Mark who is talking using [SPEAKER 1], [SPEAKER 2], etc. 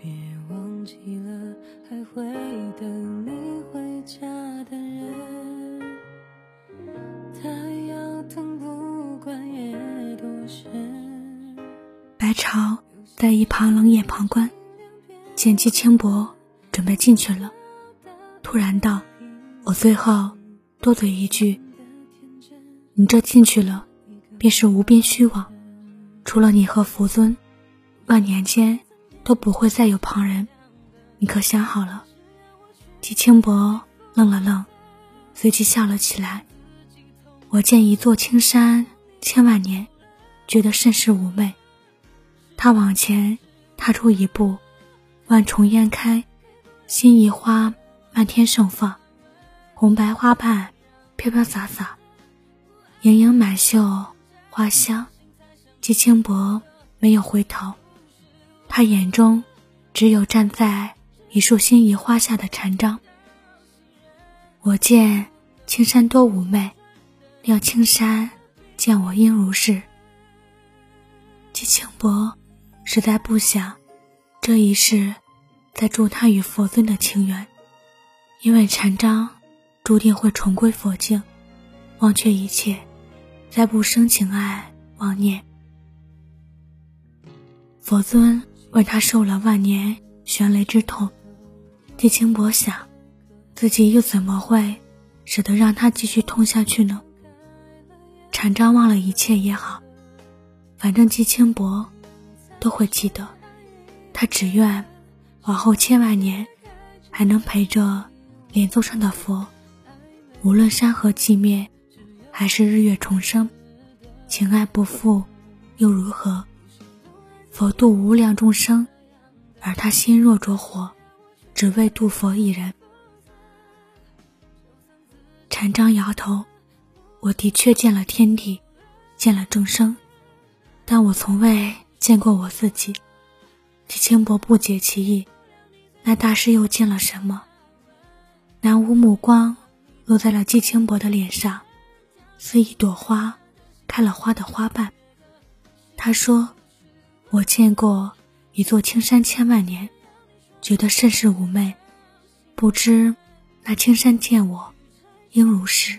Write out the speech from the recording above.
[SPEAKER 1] 别忘记了还会等你回家的人，他要等不管夜多深。
[SPEAKER 2] 白朝在一旁冷眼旁观，见季轻薄准备进去了，突然道：“我最后多嘴一句，你这进去了，便是无边虚妄，除了你和佛尊，万年间。”都不会再有旁人，你可想好了？季轻薄愣了愣，随即笑了起来。我见一座青山千万年，觉得甚是妩媚。他往前踏出一步，万重烟开，心仪花漫天盛放，红白花瓣飘飘洒洒，盈盈满袖花香。季轻薄没有回头。他眼中只有站在一束心仪花下的禅章。我见青山多妩媚，料青山见我应如是。季清薄实在不想这一世再助他与佛尊的情缘，因为禅章注定会重归佛境，忘却一切，再不生情爱妄念。佛尊。为他受了万年悬雷之痛，季清薄想，自己又怎么会舍得让他继续痛下去呢？禅章忘了一切也好，反正季清薄都会记得。他只愿往后千万年还能陪着莲座上的佛，无论山河寂灭，还是日月重生，情爱不复又如何？佛度无量众生，而他心若着火，只为度佛一人。禅章摇头：“我的确见了天地，见了众生，但我从未见过我自己。”季清薄不解其意，那大师又见了什么？南无目光落在了季清薄的脸上，似一朵花开了花的花瓣。他说。我见过一座青山千万年，觉得甚是妩媚，不知那青山见我应如是。